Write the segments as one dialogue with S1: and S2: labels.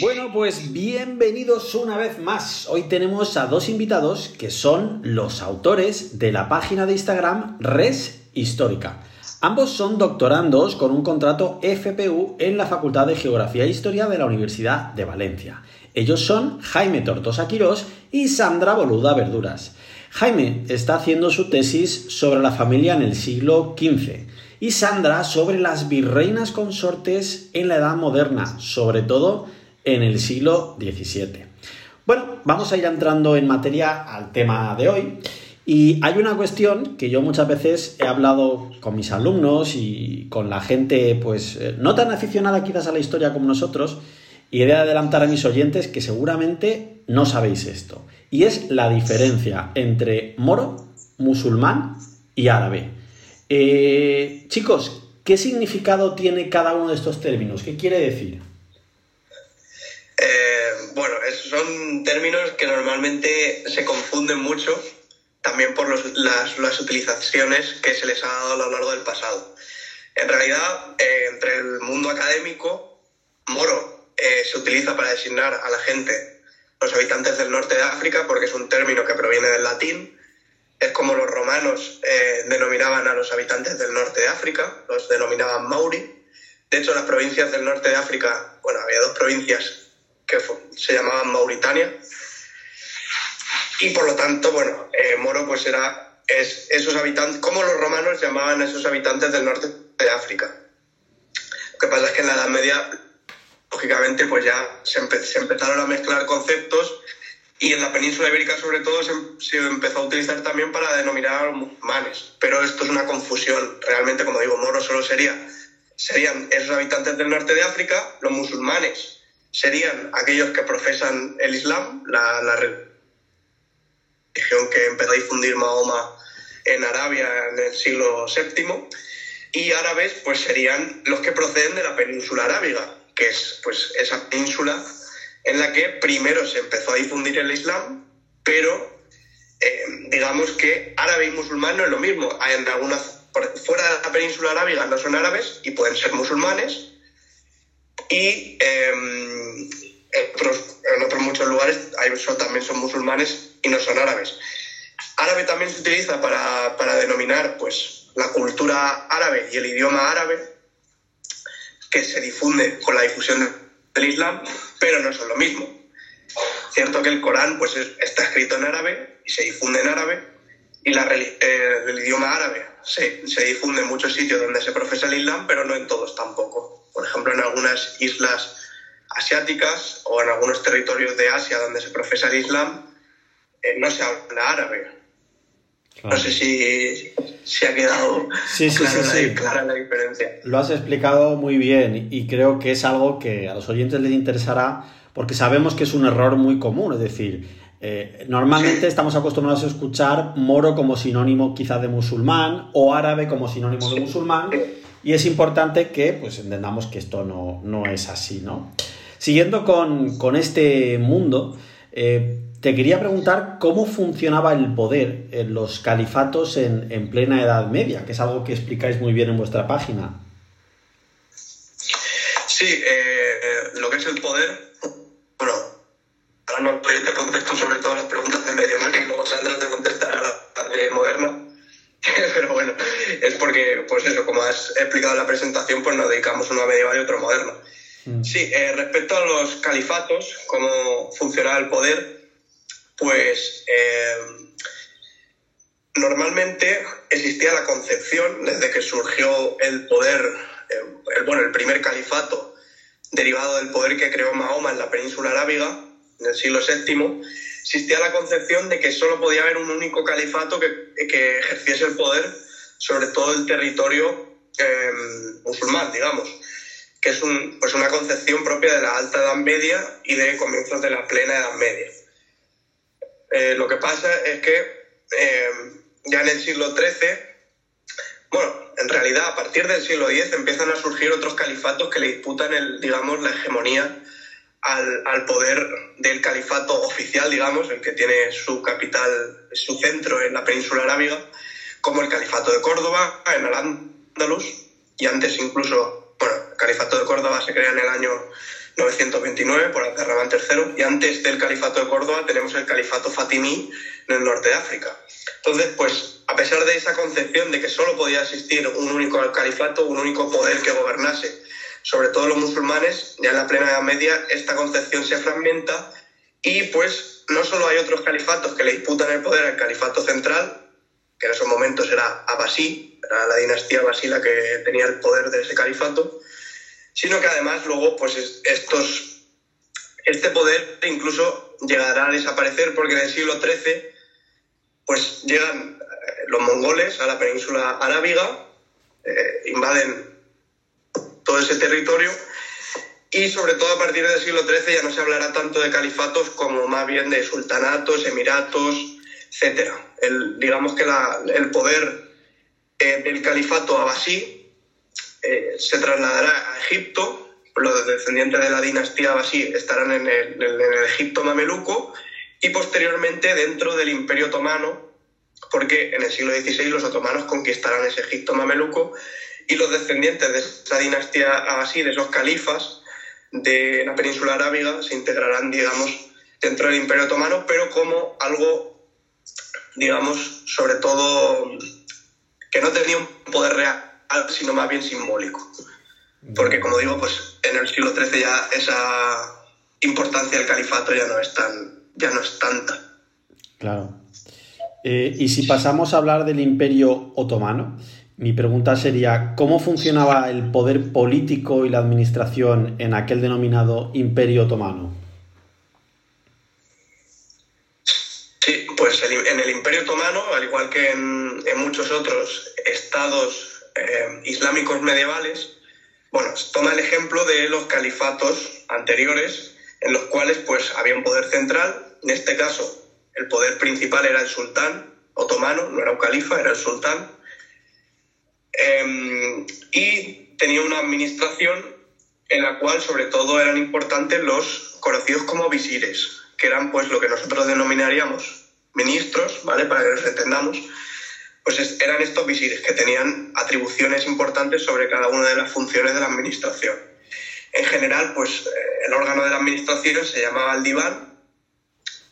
S1: Bueno, pues bienvenidos una vez más. Hoy tenemos a dos invitados que son los autores de la página de Instagram Res Histórica. Ambos son doctorandos con un contrato FPU en la Facultad de Geografía e Historia de la Universidad de Valencia. Ellos son Jaime Tortosa Quirós y Sandra Boluda Verduras. Jaime está haciendo su tesis sobre la familia en el siglo XV y Sandra sobre las virreinas consortes en la Edad Moderna, sobre todo en el siglo XVII. Bueno, vamos a ir entrando en materia al tema de hoy. Y hay una cuestión que yo muchas veces he hablado con mis alumnos y con la gente, pues eh, no tan aficionada quizás a la historia como nosotros, y he de adelantar a mis oyentes que seguramente no sabéis esto. Y es la diferencia entre moro, musulmán y árabe. Eh, chicos, ¿qué significado tiene cada uno de estos términos? ¿Qué quiere decir?
S2: Eh, bueno, son términos que normalmente se confunden mucho, también por las, utilizaciones que se les ha dado a lo largo del pasado. En realidad, eh, entre el mundo académico, moro eh, se utiliza para designar a la gente, los habitantes del norte de África, porque es un término que proviene del latín. Es como los romanos denominaban a los habitantes del norte de África, los denominaban Mauri. De hecho, las provincias del norte de África, bueno, había dos provincias que se llamaban Mauritania. Y por lo tanto, bueno, eh, Moro pues era es, esos habitantes, como los romanos llamaban a esos habitantes del norte de África. Lo que pasa es que en la Edad Media, lógicamente, pues ya se, empezaron a mezclar conceptos y en la península ibérica sobre todo se, empezó a utilizar también para denominar a los musulmanes. Pero esto es una confusión. Realmente, como digo, Moro solo sería, serían esos habitantes del norte de África, los musulmanes serían aquellos que profesan el Islam, la, religión que empezó a difundir Mahoma en Arabia en el siglo VII, y árabes pues serían los que proceden de la península arábiga, que es pues esa península en la que primero se empezó a difundir el Islam, pero eh, digamos que árabe y musulmán no es lo mismo. En algunas, fuera de la península arábiga no son árabes y pueden ser musulmanes, y em, en, otros, muchos lugares también son musulmanes y no son árabes. Árabe también se utiliza para, denominar pues, la cultura árabe y el idioma árabe, que se difunde con la difusión del Islam, pero no son lo mismo. Cierto que el Corán pues, está escrito en árabe y se difunde en árabe, y la, eh, el idioma árabe se, se difunde en muchos sitios donde se profesa el Islam, pero no en todos tampoco por ejemplo, en algunas islas asiáticas o en algunos territorios de Asia donde se profesa el Islam, eh, no se habla árabe. No sé si, si, ha quedado sí, sí, sí, clara, la diferencia.
S1: Lo has explicado muy bien y creo que es algo que a los oyentes les interesará porque sabemos que es un error muy común. Es decir, eh, normalmente estamos acostumbrados a escuchar moro como sinónimo quizá de musulmán o árabe como sinónimo de musulmán y es importante que pues, entendamos que esto no, es así, ¿no? Siguiendo con, este mundo, eh, te quería preguntar cómo funcionaba el poder en los califatos en, plena Edad Media, que es algo que explicáis muy bien en vuestra página.
S2: Sí, eh, lo que es el poder, ahora no te contesto sobre todas las preguntas de medio que luego Sandra te contestará la de moderna. pero bueno, es porque, pues eso, como has explicado en la presentación, pues nos dedicamos uno a medieval y otro moderno. Mm. Sí, eh, respecto a los califatos, cómo funcionaba el poder, pues eh, normalmente existía la concepción, desde que surgió el poder, eh, el, bueno, el primer califato derivado del poder que creó Mahoma en la península arábiga, en el siglo VII, existía la concepción de que solo podía haber un único califato que, que ejerciese el poder sobre todo el territorio em, musulmán, digamos, que es un, pues una concepción propia de la Alta Edad Media y de comienzos de la Plena Edad Media. Eh, lo que pasa es que eh, ya en el siglo XIII, bueno, en realidad a partir del siglo X empiezan a surgir otros califatos que le disputan, el, digamos, la hegemonía al, al, poder del califato oficial, digamos, el que tiene su capital, su centro en la península arábiga, como el califato de Córdoba, en Al-Ándalus, y antes incluso, bueno, el califato de Córdoba se crea en el año 929 por Abderramán III, y antes del califato de Córdoba tenemos el califato fatimí en el norte de África. Entonces, pues, a pesar de esa concepción de que solo podía existir un único califato, un único poder que gobernase sobre todo los musulmanes, ya en la plena Edad Media, esta concepción se fragmenta y pues no solo hay otros califatos que le disputan el poder al califato central, que en esos momentos era Abbasí, era la dinastía Abbasí la que tenía el poder de ese califato, sino que además luego pues estos, este poder incluso llegará a desaparecer porque en el siglo XIII pues llegan eh, los mongoles a la península arábiga, eh, invaden todo ese territorio. Y sobre todo a partir del siglo XIII ya no se hablará tanto de califatos como más bien de sultanatos, emiratos, etc. Digamos que el poder eh, del califato abasí eh, se trasladará a Egipto. Los descendientes de la dinastía abasí estarán en el Egipto mameluco y posteriormente dentro del Imperio Otomano, porque en el siglo XVI los otomanos conquistarán ese Egipto mameluco y los descendientes de esa dinastía así, de esos califas de la península arábiga, se integrarán, digamos, dentro del Imperio Otomano, pero como algo, digamos, sobre todo que no tenía un poder real, sino más bien simbólico. Porque, como digo, pues en el siglo XIII ya esa importancia del califato ya no es, tan, ya no es tanta.
S1: Claro. Eh, y si pasamos a hablar del Imperio Otomano, mi pregunta sería, ¿cómo funcionaba el poder político y la administración en aquel denominado Imperio Otomano?
S2: Sí, pues en el Imperio Otomano, al igual que en, muchos otros estados eh, islámicos medievales, bueno, toma el ejemplo de los califatos anteriores, en los cuales pues había un poder central, en este caso el poder principal era el sultán otomano, no era un califa, era el sultán, Em, y tenía una administración en la cual sobre todo eran importantes los conocidos como visires, que eran pues lo que nosotros denominaríamos ministros, ¿vale? Para que nos entendamos, pues eran estos visires que tenían atribuciones importantes sobre cada una de las funciones de la administración. En general, pues eh, el órgano de la administración se llamaba el diván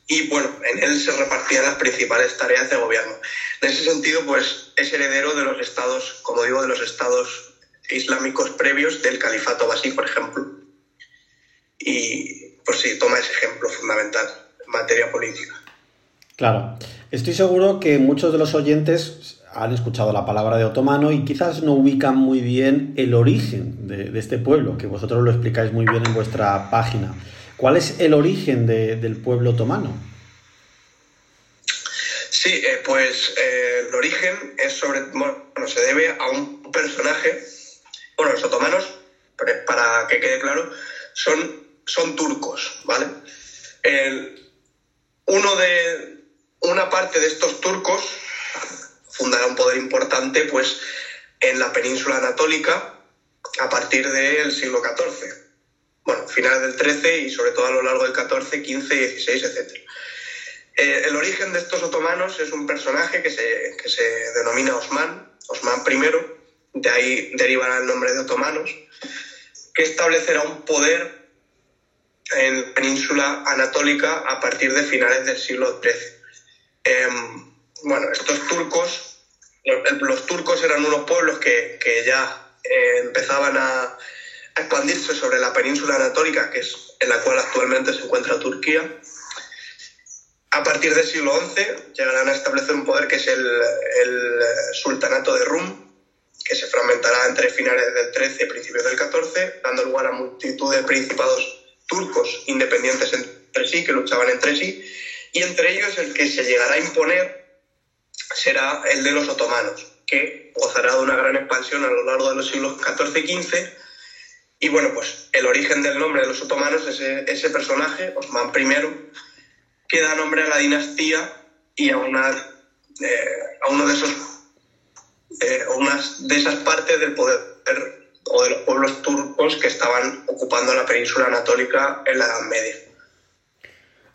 S2: y bueno, en él se repartían las principales tareas de gobierno. En ese sentido, pues es heredero de los estados, como digo, de los estados islámicos previos del califato basí, por ejemplo. Y pues sí, toma ese ejemplo fundamental en materia política.
S1: Claro, estoy seguro que muchos de los oyentes han escuchado la palabra de otomano y quizás no ubican muy bien el origen de, este pueblo, que vosotros lo explicáis muy bien en vuestra página. ¿Cuál es el origen del pueblo otomano?
S2: Sí, eh, pues eh, el origen es sobre, bueno, se debe a un personaje, bueno, los otomanos, para que quede claro, son, son turcos, ¿vale? uno de, una parte de estos turcos fundará un poder importante, pues, en la península anatólica a partir del siglo XIV. Bueno, finales del XIII y sobre todo a lo largo del XIV, XV, XVI, etc. Eh, el origen de estos otomanos es un personaje que se, que se denomina Osman, Osman I, de ahí derivará el nombre de otomanos, que establecerá un poder en la península anatólica a partir de finales del siglo XIII. Em, bueno, estos turcos, los, turcos eran unos pueblos que, que ya eh, empezaban a, a, expandirse sobre la península anatólica, que es en la cual actualmente se encuentra Turquía, a partir del siglo XI llegarán a establecer un poder que es el, sultanato de Rum, que se fragmentará entre finales del XIII y principios del XIV, dando lugar a multitud de principados turcos independientes entre sí, que luchaban entre sí, y entre ellos el que se llegará a imponer será el de los otomanos, que gozará de una gran expansión a lo largo de los siglos XIV y XV Y bueno, pues el origen del nombre de los otomanos es ese, personaje, Osman I, que da nombre a la dinastía y a, una, eh, a uno de esos, eh, de esas partes del poder o de los pueblos turcos que estaban ocupando la península anatólica en la Edad Media.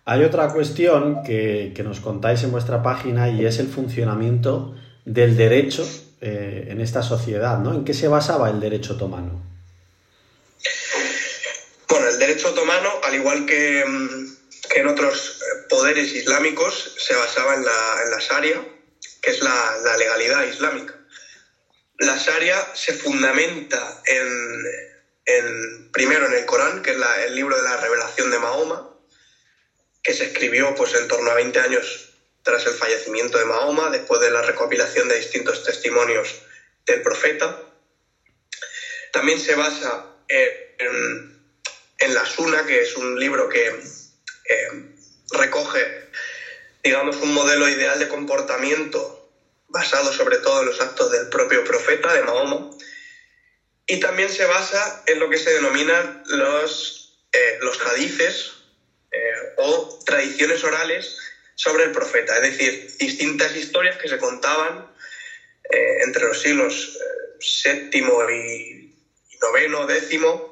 S1: Hay otra cuestión que, nos contáis en vuestra página y es el funcionamiento del derecho eh, en esta sociedad, ¿no? ¿En qué se basaba el derecho otomano?
S2: Derecho otomano, al igual que, mm, en otros eh, poderes islámicos, se basaba en la, en Sharia, que es la, legalidad islámica. La Sharia se fundamenta en, primero en el Corán, que es el libro de la revelación de Mahoma, que se escribió pues, en torno a 20 años tras el fallecimiento de Mahoma, después de la recopilación de distintos testimonios del profeta. También se basa en, la Suna, que es un libro que eh, recoge, digamos, un modelo ideal de comportamiento basado sobre todo en los actos del propio profeta, de Mahoma. Y también se basa en lo que se denominan los, eh, los hadices, eh, o tradiciones orales sobre el profeta, es decir, distintas historias que se contaban entre los siglos séptimo y noveno, décimo,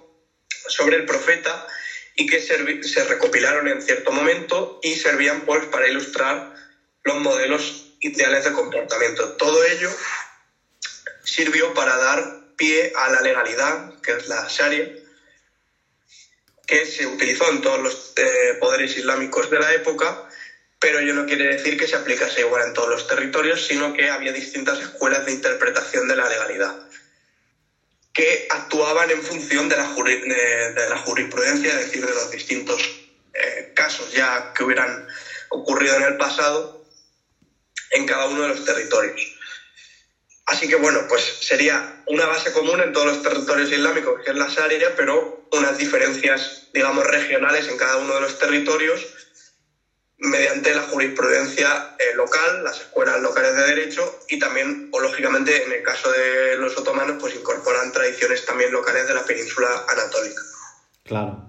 S2: sobre el profeta y que se recopilaron en cierto momento y servían pues para ilustrar los modelos ideales de comportamiento. Todo ello sirvió para dar pie a la legalidad, que es la Sharia, que se utilizó en todos los eh, poderes islámicos de la época, pero ello no quiere decir que se aplicase igual en todos los territorios, sino que había distintas escuelas de interpretación de la legalidad que actuaban en función de la, de, la jurisprudencia, es decir, de los distintos eh, casos ya que hubieran ocurrido en el pasado en cada uno de los territorios. Así que bueno, pues sería una base común en todos los territorios islámicos, que es la Sharia, pero unas diferencias, digamos, regionales en cada uno de los territorios mediante la jurisprudencia eh, local, las escuelas locales de derecho y también, o lógicamente, en el caso de los otomanos, pues incorporan tradiciones también locales de la península anatólica.
S1: Claro.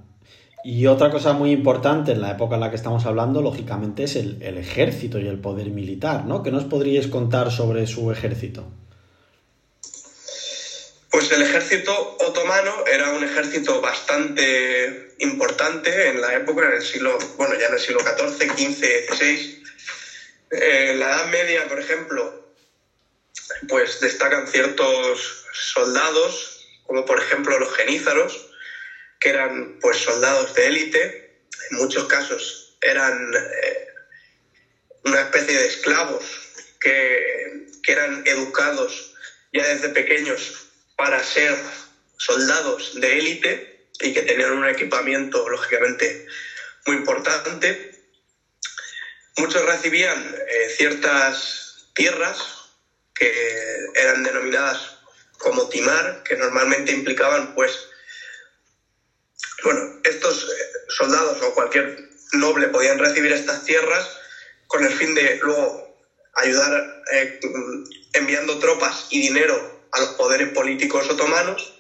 S1: Y otra cosa muy importante en la época en la que estamos hablando, lógicamente, es el, el ejército y el poder militar, ¿no? ¿Qué nos podríais contar sobre su ejército?
S2: Pues el ejército otomano era un ejército bastante importante en la época, en el siglo, bueno, ya en el siglo XIV, XV, XVI. En la Edad Media, por ejemplo, pues destacan ciertos soldados, como por ejemplo los genízaros, que eran pues soldados de élite, en muchos casos eran eh, una especie de esclavos que, que eran educados ya desde pequeños para ser soldados de élite y que tenían un equipamiento, lógicamente, muy importante. Muchos recibían eh, ciertas tierras que eran denominadas como timar, que normalmente implicaban, pues, bueno, estos eh, soldados o cualquier noble podían recibir estas tierras con el fin de luego ayudar eh, enviando tropas y dinero a los poderes políticos otomanos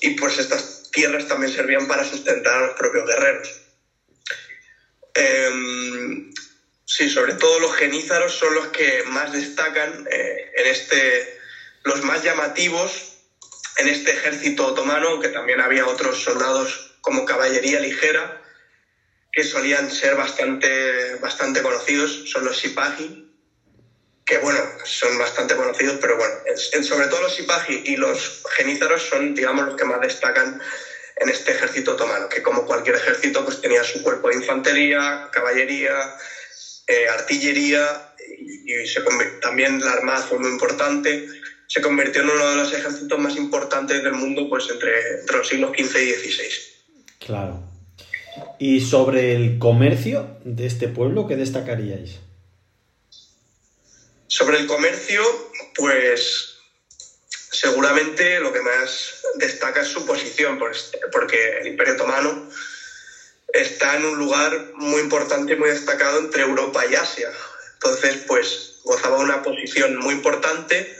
S2: y pues estas tierras también servían para sustentar a los propios guerreros. Em, sí, sobre todo los genízaros son los que más destacan eh, en este, los más llamativos en este ejército otomano, aunque también había otros soldados como caballería ligera que solían ser bastante, bastante conocidos, son los sipahi, que bueno, son bastante conocidos, pero bueno, sobre todo los Sipahi y los genízaros son, digamos, los que más destacan en este ejército otomano, que como cualquier ejército, pues tenía su cuerpo de infantería, caballería, eh, artillería, y, también la armada fue muy importante. Se convirtió en uno de los ejércitos más importantes del mundo, pues entre, entre los siglos XV y XVI.
S1: Claro. ¿Y sobre el comercio de este pueblo, qué destacaríais?
S2: Sobre el comercio, pues seguramente lo que más destaca es su posición, pues, porque el Imperio Otomano está en un lugar muy importante y muy destacado entre Europa y Asia. Entonces, pues gozaba una posición muy importante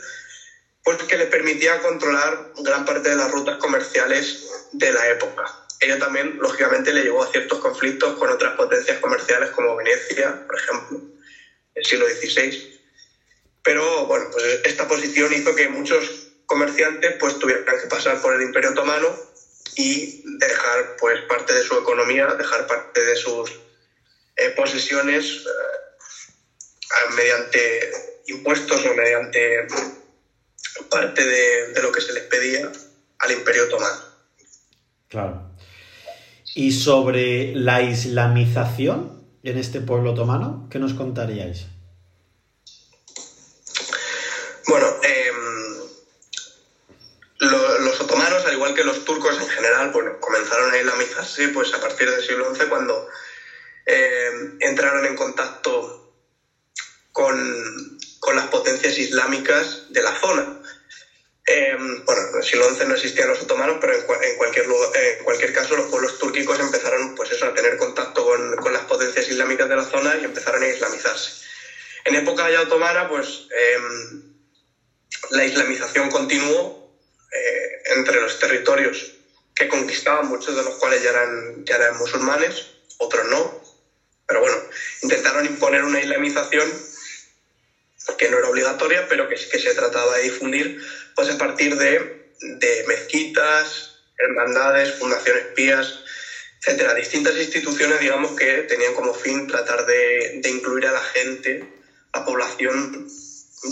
S2: pues que le permitía controlar gran parte de las rutas comerciales de la época. Ello también, lógicamente, le llevó a ciertos conflictos con otras potencias comerciales como Venecia, por ejemplo, el siglo XVI. Pero bueno, pues esta posición hizo que muchos comerciantes pues tuvieran que pasar por el Imperio Otomano y dejar pues parte de su economía, dejar parte de sus eh, posesiones eh, mediante impuestos o mediante parte de, lo que se les pedía al Imperio Otomano.
S1: Claro. ¿Y sobre la islamización en este pueblo otomano? ¿Qué nos contaríais?
S2: Bueno, em, los otomanos, al igual que los turcos en general, bueno, comenzaron a islamizarse pues, a partir del siglo XI cuando em, entraron en contacto con, con las potencias islámicas de la zona. Em, bueno, en el siglo XI no existían los otomanos, pero en, cualquier, en cualquier caso los pueblos túrquicos empezaron pues eso, a tener contacto con, con, las potencias islámicas de la zona y empezaron a islamizarse. En época ya otomana, pues la islamización continuó eh, entre los territorios que conquistaban, muchos de los cuales ya eran, ya eran musulmanes, otros no. Pero bueno, intentaron imponer una islamización que no era obligatoria, pero que, que se trataba de difundir pues a partir de, de mezquitas, hermandades, fundaciones pías, etcétera, distintas instituciones, digamos, que tenían como fin tratar de, incluir a la gente, a la población,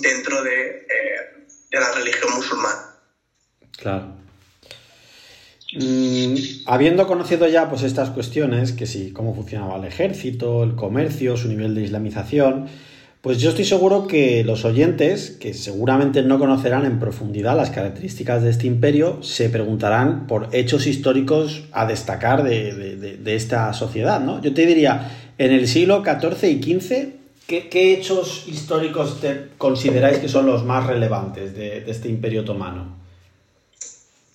S2: dentro de, eh, de la religión musulmana.
S1: Claro. Mm, habiendo conocido ya pues estas cuestiones, que sí, cómo funcionaba el ejército, el comercio, su nivel de islamización, pues yo estoy seguro que los oyentes, que seguramente no conocerán en profundidad las características de este imperio, se preguntarán por hechos históricos a destacar de, esta sociedad, ¿no? Yo te diría, en el siglo XIV y XV, ¿qué, hechos históricos consideráis que son los más relevantes de, este imperio otomano?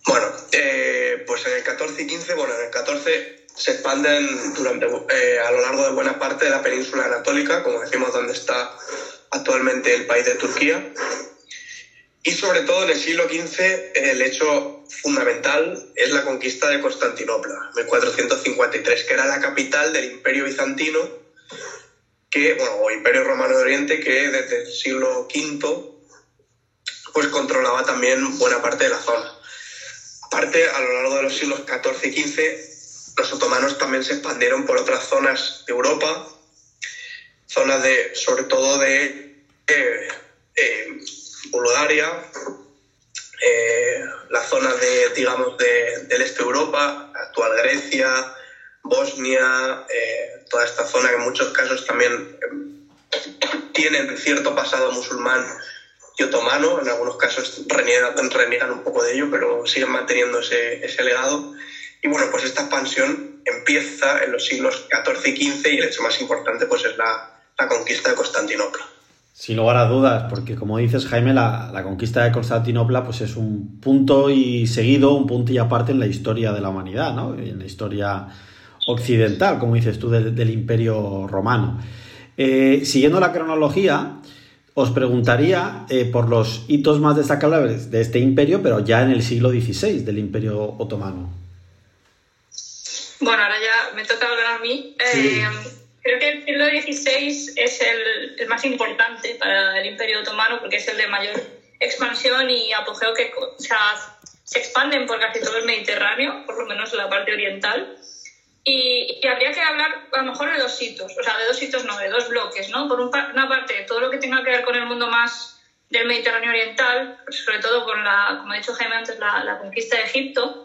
S2: Bueno, eh, pues en el XIV y XV, bueno, en el XIV se expanden durante, eh, a lo largo de buena parte de la península anatólica, como decimos, donde está actualmente el país de Turquía. Y sobre todo en el siglo XV el hecho fundamental es la conquista de Constantinopla, 1453, que era la capital del imperio bizantino, que, bueno, o imperio romano de Oriente, que desde el siglo V pues controlaba también buena parte de la zona. Aparte, a lo largo de los siglos XIV y XV los otomanos también se expandieron por otras zonas de Europa, zonas de, sobre todo de eh, eh, Bulgaria, eh, las zonas de, digamos, del este de Europa, actual Grecia, Bosnia, toda esta zona que en muchos casos también tienen cierto pasado musulmán y otomano, en algunos casos reniegan, reniegan un poco de ello, pero siguen manteniendo ese, ese legado. Y bueno, pues esta expansión empieza en los siglos XIV y XV y el hecho más importante pues es la, conquista de Constantinopla.
S1: Sin lugar a dudas, porque como dices Jaime, la, conquista de Constantinopla pues es un punto y seguido, un punto y aparte en la historia de la humanidad, ¿no? en la historia occidental, como dices tú, del, imperio romano. Eh, siguiendo la cronología, os preguntaría eh, por los hitos más destacables de este imperio, pero ya en el siglo XVI, del imperio otomano.
S3: Bueno, ahora ya me toca hablar a mí. Eh, creo que el siglo XVI es el, más importante para el Imperio Otomano porque es el de mayor expansión y apogeo que o sea, se expanden por casi todo el Mediterráneo, por lo menos la parte oriental. Y, habría que hablar a lo mejor de dos hitos, o sea, de dos hitos no, de dos bloques, ¿no? Por una parte, todo lo que tenga que ver con el mundo más del Mediterráneo oriental, sobre todo con la, como ha dicho Jaime antes, la, la conquista de Egipto,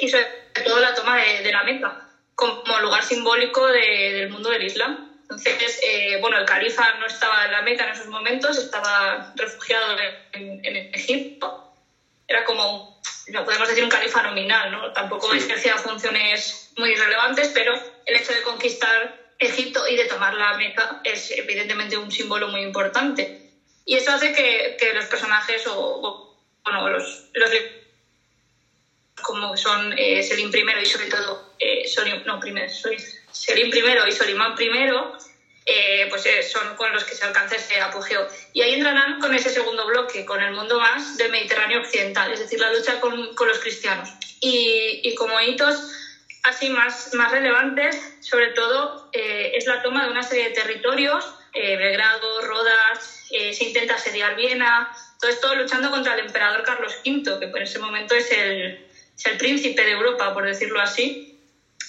S3: y sobre todo la toma de, la Meca como lugar simbólico del mundo del Islam. Entonces, eh, bueno, el califa no estaba en la Meca en esos momentos, estaba refugiado en, Egipto. Era como, no podemos decir un califa nominal, ¿no? Tampoco ejercía funciones muy relevantes, pero el hecho de conquistar Egipto y de tomar la Meca es evidentemente un símbolo muy importante. Y eso hace que, que los personajes o, bueno, los, los como son eh, I y sobre todo eh, no, primero, Selim I y Solimán I, eh, pues eh, son con los que se alcanza ese apogeo. Y ahí entrarán con ese segundo bloque, con el mundo más del Mediterráneo occidental, es decir, la lucha con, con los cristianos. Y, y, como hitos así más, más relevantes, sobre todo, eh, es la toma de una serie de territorios, Belgrado, Rodas, se intenta asediar Viena, todo esto luchando contra el emperador Carlos V, que por ese momento es el, es el príncipe de Europa, por decirlo así.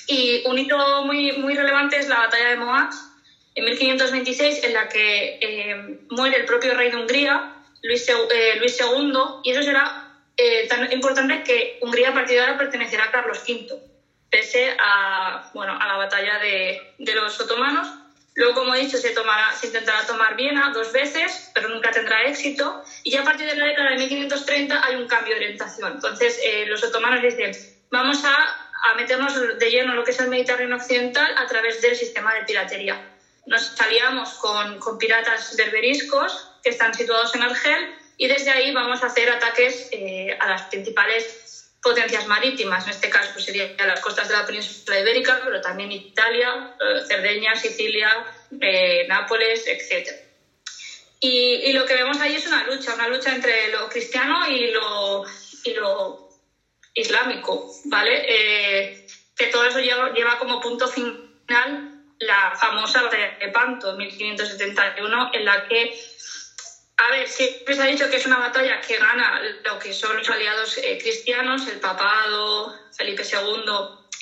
S3: Y un hito muy, muy relevante es la batalla de Moax, en 1526, en la que eh, muere el propio rey de Hungría, Luis, eh, Luis II, y eso será eh, tan importante que Hungría a partir de ahora pertenecerá a Carlos V, pese a, bueno, a la batalla de, de los otomanos. Luego, como he dicho, se, tomará, se intentará tomar Viena dos veces, pero nunca tendrá éxito. Y ya a partir de la década de 1530 hay un cambio de orientación. Entonces, los otomanos dicen, vamos a, a meternos de lleno en lo que es el Mediterráneo occidental a través del sistema de piratería nos aliamos con, con, piratas berberiscos que están situados en Argel y desde ahí vamos a hacer ataques eh, a las principales potencias marítimas. En este caso pues, serían las costas de la península ibérica, pero también Italia, eh, Cerdeña, Sicilia, eh, Nápoles, etc. Y, y, lo que vemos ahí es una lucha, una lucha entre lo cristiano y lo, y lo islámico, ¿vale? que todo eso lleva, lleva como punto final la famosa batalla de Panto, 1571, en la que, a ver, siempre se ha dicho que es una batalla que gana lo que son los aliados eh, cristianos, el papado, Felipe II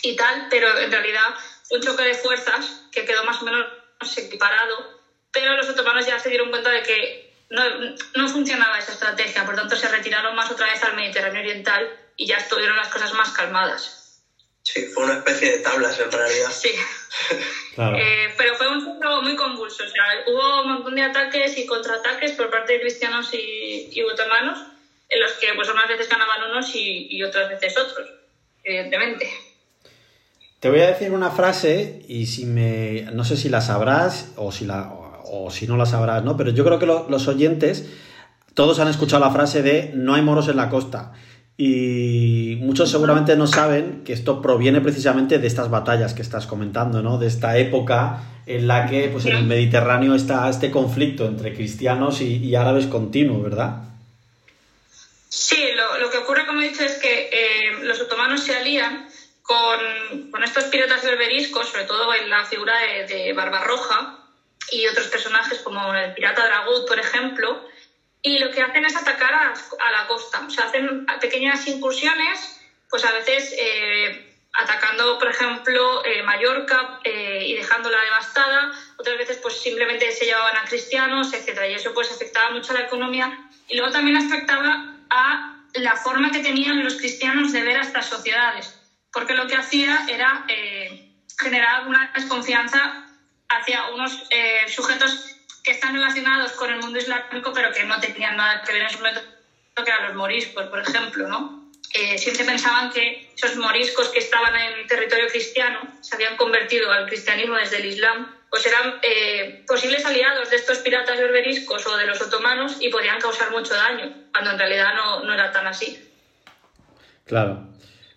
S3: y tal, pero en realidad un choque de fuerzas que quedó más o menos equiparado, pero los otomanos ya se dieron cuenta de que no, no funcionaba esa estrategia, por tanto se retiraron más otra vez al Mediterráneo Oriental y ya estuvieron las cosas más calmadas.
S2: Sí, fue una especie de tablas en realidad.
S3: Sí. Eh, pero fue un centro muy convulso. O sea, hubo un montón de ataques y contraataques por parte de cristianos y, y otomanos, en los que pues unas veces ganaban unos y, y, otras veces otros, evidentemente.
S1: Te voy a decir una frase y si me no sé si la sabrás o si la o si no la sabrás, ¿no? Pero yo creo que lo, los oyentes todos han escuchado la frase de no hay moros en la costa. Y muchos seguramente no saben que esto proviene precisamente de estas batallas que estás comentando, ¿no? De esta época en la que pues, en el Mediterráneo está este conflicto entre cristianos y, y árabes continuo, ¿verdad?
S3: Sí, lo, lo, que ocurre, como he dicho, es que eh, los otomanos se alían con, con, estos piratas berberiscos, sobre todo en la figura de, de Barbarroja y otros personajes como el pirata Dragut, por ejemplo, y lo que hacen es atacar a, a la costa. O sea, hacen pequeñas incursiones, pues a veces eh, atacando, por ejemplo, eh, Mallorca eh, y dejándola devastada, otras veces pues simplemente se llevaban a cristianos, etcétera, y eso pues afectaba mucho a la economía y luego también afectaba a la forma que tenían los cristianos de ver a estas sociedades, porque lo que hacía era generar una desconfianza hacia unos sujetos que están relacionados con el mundo islámico, pero que no tenían nada que ver en su momento, que eran los moriscos, por ejemplo, ¿no? Eh, siempre pensaban que esos moriscos que estaban en territorio cristiano se habían convertido al cristianismo desde el Islam, pues eran eh, posibles aliados de estos piratas berberiscos o de los otomanos y podían causar mucho daño, cuando en realidad no, no era tan así.
S1: Claro,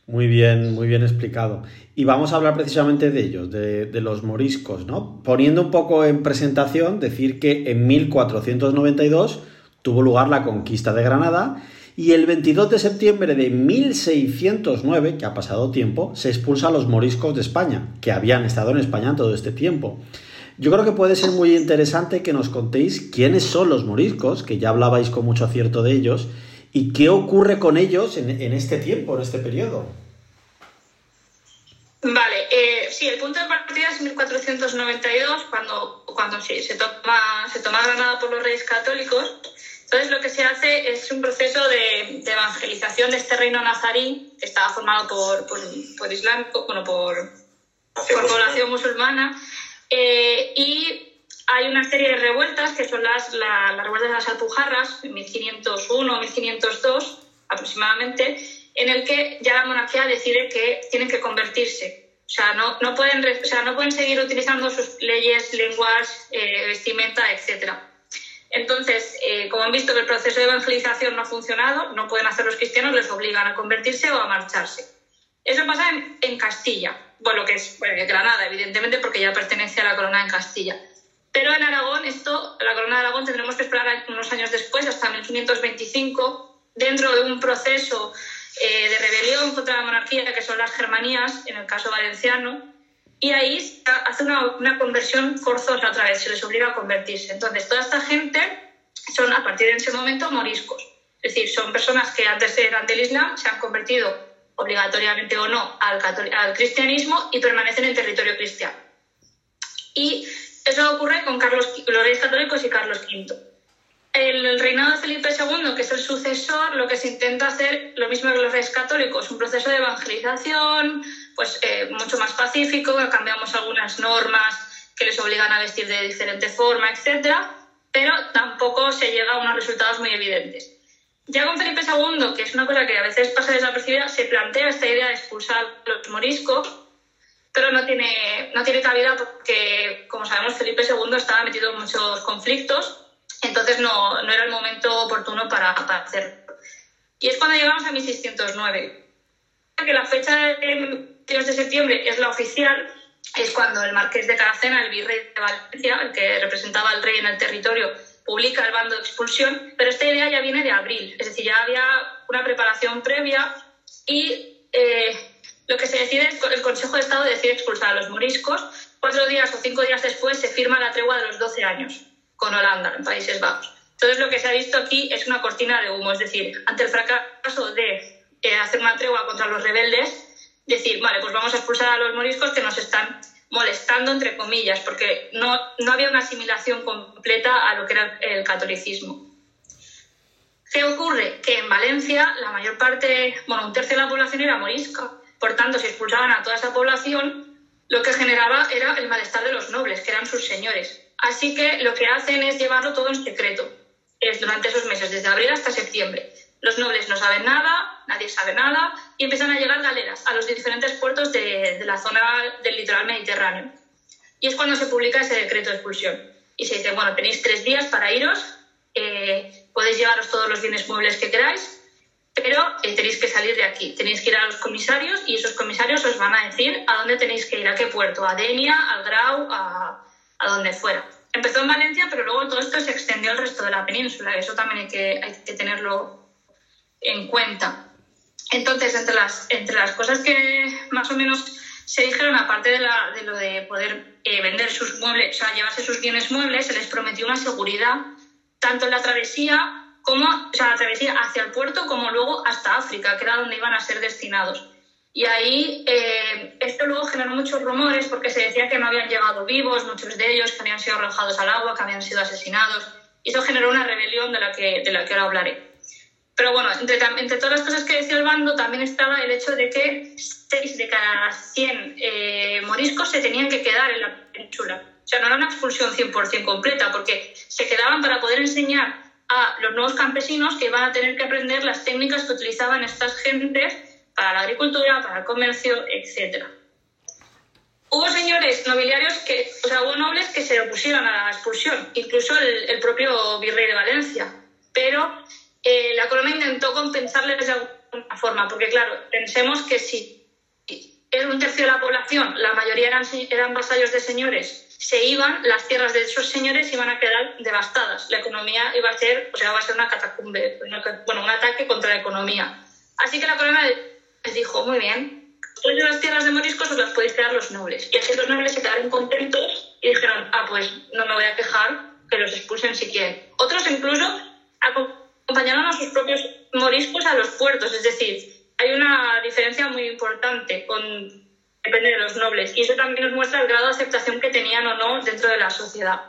S1: muy bien, muy bien explicado. Y vamos a hablar precisamente de ellos, de, de, los moriscos, ¿no? Poniendo un poco en presentación, decir que en 1492 tuvo lugar la conquista de Granada y el 22 de septiembre de 1609, que ha pasado tiempo, se expulsa a los moriscos de España, que habían estado en España todo este tiempo. Yo creo que puede ser muy interesante que nos contéis quiénes son los moriscos, que ya hablabais con mucho acierto de ellos, y qué ocurre con ellos en, en este tiempo, en este periodo.
S3: Vale, eh, sí, el punto de partida es 1492, cuando, cuando se, toma, se toma Granada por los reyes católicos. Entonces lo que se hace es un proceso de, de evangelización de este reino nazarí, que estaba formado por, por, por islámico, bueno, por, por población musulmana, eh, y hay una serie de revueltas, que son las, la, las revueltas de las Alpujarras, en 1501 1502 aproximadamente, en el que ya la monarquía decide que tienen que convertirse. O sea, no, no, pueden, o sea, no pueden seguir utilizando sus leyes, lenguas, eh, vestimenta, etc. Entonces, eh, como han visto que el proceso de evangelización no ha funcionado, no pueden hacer los cristianos, les obligan a convertirse o a marcharse. Eso pasa en, en Castilla, bueno, que es Granada, evidentemente, porque ya pertenece a la corona en Castilla. Pero en Aragón, esto, la corona de Aragón tendremos que esperar unos años después, hasta 1525, dentro de un proceso eh, de rebelión contra la monarquía, que son las germanías, en el caso valenciano, y ahí hace una, una, conversión forzosa otra vez, se les obliga a convertirse. Entonces, toda esta gente son, a partir de ese momento, moriscos. Es decir, son personas que antes eran del Islam, se han convertido obligatoriamente o no al, al cristianismo y permanecen en territorio cristiano. Y eso ocurre con Carlos, los reyes católicos y Carlos V. El reinado de Felipe II, que es el sucesor, lo que se intenta hacer, lo mismo que los reyes católicos, un proceso de evangelización, pues eh, mucho más pacífico, cambiamos algunas normas que les obligan a vestir de diferente forma, etcétera, pero tampoco se llega a unos resultados muy evidentes. Ya con Felipe II, que es una cosa que a veces pasa desapercibida, se plantea esta idea de expulsar los moriscos, pero no tiene, no tiene cabida porque, como sabemos, Felipe II estaba metido en muchos conflictos, entonces no, no era el momento oportuno para, para, hacerlo. Y es cuando llegamos a 1609, que la fecha de 22 de septiembre es la oficial, es cuando el marqués de Caracena, el virrey de Valencia, el que representaba al rey en el territorio, publica el bando de expulsión, pero esta idea ya viene de abril, es decir, ya había una preparación previa y eh, lo que se decide es el Consejo de Estado decide expulsar a los moriscos. Cuatro días o cinco días después se firma la tregua de los 12 años con Holanda, en Países Bajos. Entonces lo que se ha visto aquí es una cortina de humo, es decir, ante el fracaso de eh, hacer una tregua contra los rebeldes, decir, vale, pues vamos a expulsar a los moriscos que nos están molestando, entre comillas, porque no, no había una asimilación completa a lo que era el catolicismo. ¿Qué ocurre? Que en Valencia la mayor parte, bueno, un tercio de la población era morisca. Por tanto, si expulsaban a toda esa población, lo que generaba era el malestar de los nobles, que eran sus señores. Así que lo que hacen es llevarlo todo en secreto, es durante esos meses, desde abril hasta septiembre. Los nobles no saben nada, nadie sabe nada, y empiezan a llegar galeras a los diferentes puertos de, la zona del litoral mediterráneo. Y es cuando se publica ese decreto de expulsión. Y se dice, bueno, tenéis tres días para iros, eh, podéis llevaros todos los bienes muebles que queráis, pero eh, tenéis que salir de aquí. Tenéis que ir a los comisarios y esos comisarios os van a decir a dónde tenéis que ir, a qué puerto, a Denia, al Grau, a, a donde fuera. Empezó en Valencia, pero luego todo esto se extendió al resto de la península. Eso también hay que, tenerlo en cuenta. Entonces, entre las, entre las cosas que más o menos se dijeron, aparte de lo de poder eh, vender sus muebles, o sea, llevarse sus bienes muebles, se les prometió una seguridad tanto en la travesía como, o sea, la travesía hacia el puerto como luego hasta África, que era donde iban a ser destinados. Y ahí eh, esto luego generó muchos rumores porque se decía que no habían llegado vivos, muchos de ellos que habían sido arrojados al agua, que habían sido asesinados. Y eso generó una rebelión de la que, de la que ahora hablaré. Pero bueno, entre, entre, todas las cosas que decía el bando también estaba el hecho de que 6 de cada 100 eh, moriscos se tenían que quedar en la península. O sea, no era una expulsión 100% completa, porque se quedaban para poder enseñar a los nuevos campesinos que iban a tener que aprender las técnicas que utilizaban estas gentes para la agricultura, para el comercio, etc. Hubo señores nobiliarios que, o sea, hubo nobles que se opusieron a la expulsión, incluso el, propio virrey de Valencia. Pero eh, la corona intentó compensarles de alguna forma, porque claro, pensemos que si era un tercio de la población, la mayoría eran, eran vasallos de señores, se iban, las tierras de esos señores iban a quedar devastadas. La economía iba a ser, o sea, va a ser una catacumbe, bueno, un ataque contra la economía. Así que la corona les dijo, muy bien, pues las tierras de moriscos os las podéis quedar los nobles. Y así los nobles se quedaron contentos y dijeron, ah, pues no me voy a quejar, que los expulsen si quieren. Otros incluso acompañaron a sus propios moriscos a los puertos, es decir, hay una diferencia muy importante con depende de los nobles y eso también nos muestra el grado de aceptación que tenían o no dentro de la sociedad.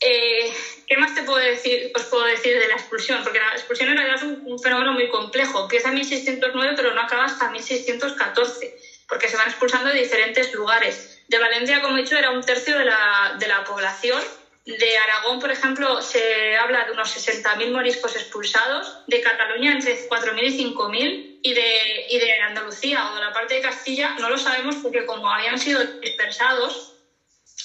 S3: Eh, ¿Qué más te puedo decir, os puedo decir de la expulsión? Porque la expulsión en realidad es un, fenómeno muy complejo. Empieza en 1609 pero no acaba hasta 1614 porque se van expulsando de diferentes lugares. De Valencia, como he dicho, era un tercio de la, de la población de Aragón, por ejemplo, se habla de unos 60.000 moriscos expulsados, de Cataluña entre 4.000 y 5.000, y de, y de Andalucía o de la parte de Castilla no lo sabemos porque como habían sido dispersados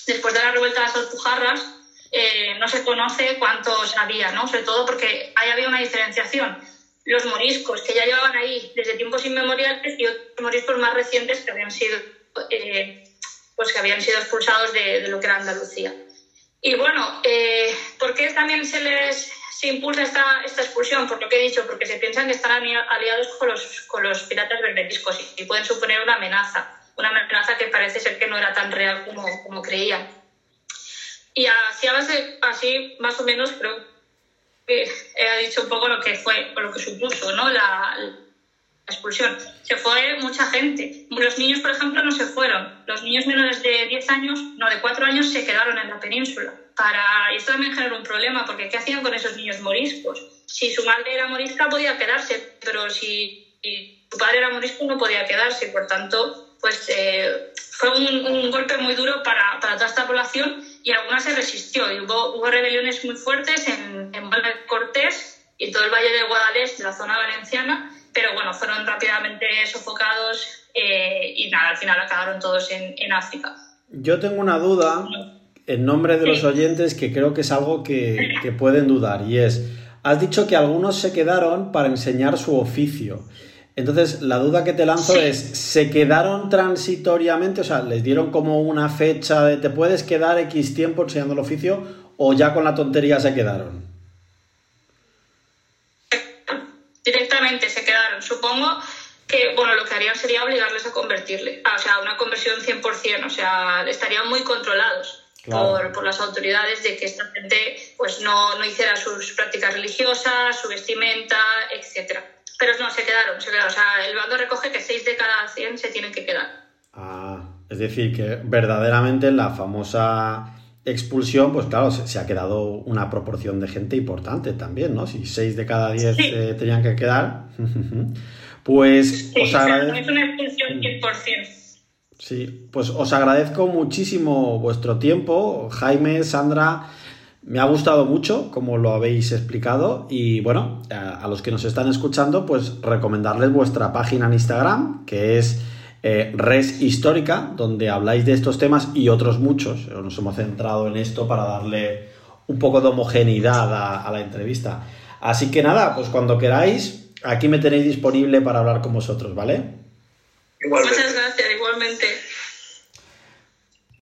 S3: después de la revuelta de las Alpujarras, eh, no se conoce cuántos había, ¿no? Sobre todo porque ahí había una diferenciación. Los moriscos que ya llevaban ahí desde tiempos inmemoriales y otros moriscos más recientes que habían sido, eh, pues que habían sido expulsados de, lo que era Andalucía. Y bueno, eh, ¿por qué también se les se impulsa esta, esta expulsión? Por lo que he dicho, porque se piensan que están aliados con los, con los piratas berberiscos y, pueden suponer una amenaza, una amenaza que parece ser que no era tan real como, como creían. Y así, así más o menos creo que he dicho un poco lo que fue, lo que supuso ¿no? la, expulsión. Se fue mucha gente. Los niños, por ejemplo, no se fueron. Los niños menores de 10 años, no, de 4 años, se quedaron en la península. Para... Y esto también generó un problema, porque ¿qué hacían con esos niños moriscos? Si su madre era morisca, podía quedarse, pero si su padre era morisco, no podía quedarse. Por tanto, pues eh, fue un, golpe muy duro para, para, toda esta población y alguna se resistió. Y hubo, hubo rebeliones muy fuertes en, en Cortés y todo el Valle del Guadalest, de la zona valenciana, pero bueno, fueron rápidamente sofocados eh, y nada, al final acabaron todos en, en, África.
S1: Yo tengo una duda en nombre de los oyentes que creo que es algo que, que pueden dudar y es, has dicho que algunos se quedaron para enseñar su oficio. Entonces, la duda que te lanzo es, ¿se quedaron transitoriamente? O sea, ¿les dieron como una fecha de te puedes quedar X tiempo enseñando el oficio o ya con la tontería se quedaron?
S3: Directamente se quedaron. Supongo que, bueno, lo que harían sería obligarles a convertirle. o sea, una conversión 100%. O sea, estarían muy controlados. Por, por, las autoridades de que esta gente pues no, no hiciera sus prácticas religiosas, su vestimenta, etcétera. Pero no, se quedaron, se quedaron. O sea, el bando recoge que 6 de cada 100 se tienen que quedar.
S1: Ah, es decir, que verdaderamente la famosa expulsión, pues claro, se, ha quedado una proporción de gente importante también, ¿no? Si 6 de cada 10 eh, tenían que quedar, pues
S3: os agradezco... es una expulsión 100%.
S1: Sí, pues os agradezco muchísimo vuestro tiempo, Jaime, Sandra. Me ha gustado mucho como lo habéis explicado y bueno, a, los que nos están escuchando, pues recomendarles vuestra página en Instagram, que es eh, Res Histórica, donde habláis de estos temas y otros muchos. Nos hemos centrado en esto para darle un poco de homogeneidad a, la entrevista. Así que nada, pues cuando queráis, aquí me tenéis disponible para hablar con vosotros, ¿vale?
S3: Muchas gracias, igualmente.